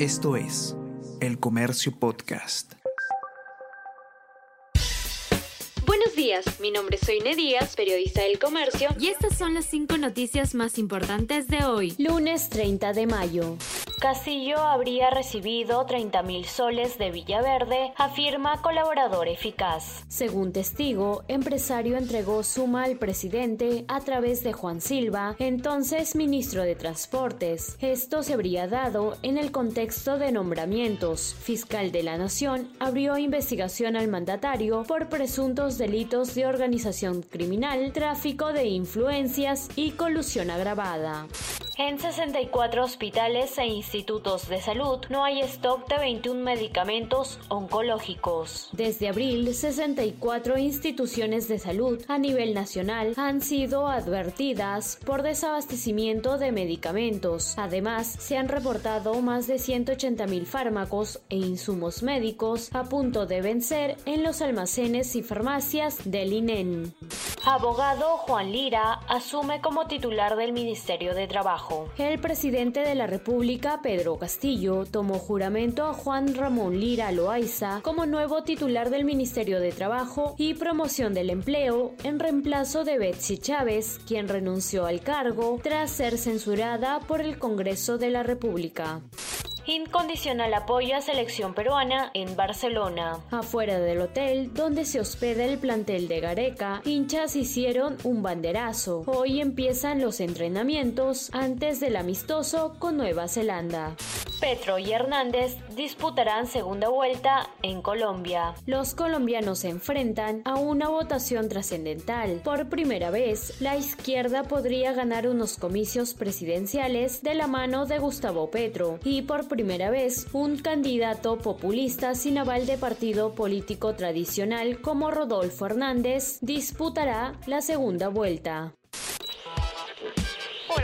Esto es El Comercio Podcast. Buenos días, mi nombre es Soine Díaz, periodista del Comercio, y estas son las cinco noticias más importantes de hoy, lunes 30 de mayo. Castillo habría recibido 30 mil soles de Villaverde, afirma colaborador eficaz. Según testigo, empresario entregó suma al presidente a través de Juan Silva, entonces ministro de Transportes. Esto se habría dado en el contexto de nombramientos. Fiscal de la Nación abrió investigación al mandatario por presuntos delitos de organización criminal, tráfico de influencias y colusión agravada. En 64 hospitales e institutos de salud no hay stock de 21 medicamentos oncológicos. Desde abril, 64 instituciones de salud a nivel nacional han sido advertidas por desabastecimiento de medicamentos. Además, se han reportado más de 180 mil fármacos e insumos médicos a punto de vencer en los almacenes y farmacias del INEN. Abogado Juan Lira asume como titular del Ministerio de Trabajo. El presidente de la República, Pedro Castillo, tomó juramento a Juan Ramón Lira Loaiza como nuevo titular del Ministerio de Trabajo y Promoción del Empleo en reemplazo de Betsy Chávez, quien renunció al cargo tras ser censurada por el Congreso de la República. Incondicional apoyo a selección peruana en Barcelona. Afuera del hotel donde se hospeda el plantel de Gareca, hinchas hicieron un banderazo. Hoy empiezan los entrenamientos antes del amistoso con Nueva Zelanda. Petro y Hernández disputarán segunda vuelta en Colombia. Los colombianos se enfrentan a una votación trascendental. Por primera vez, la izquierda podría ganar unos comicios presidenciales de la mano de Gustavo Petro y por primera vez un candidato populista sin aval de partido político tradicional como Rodolfo Hernández disputará la segunda vuelta.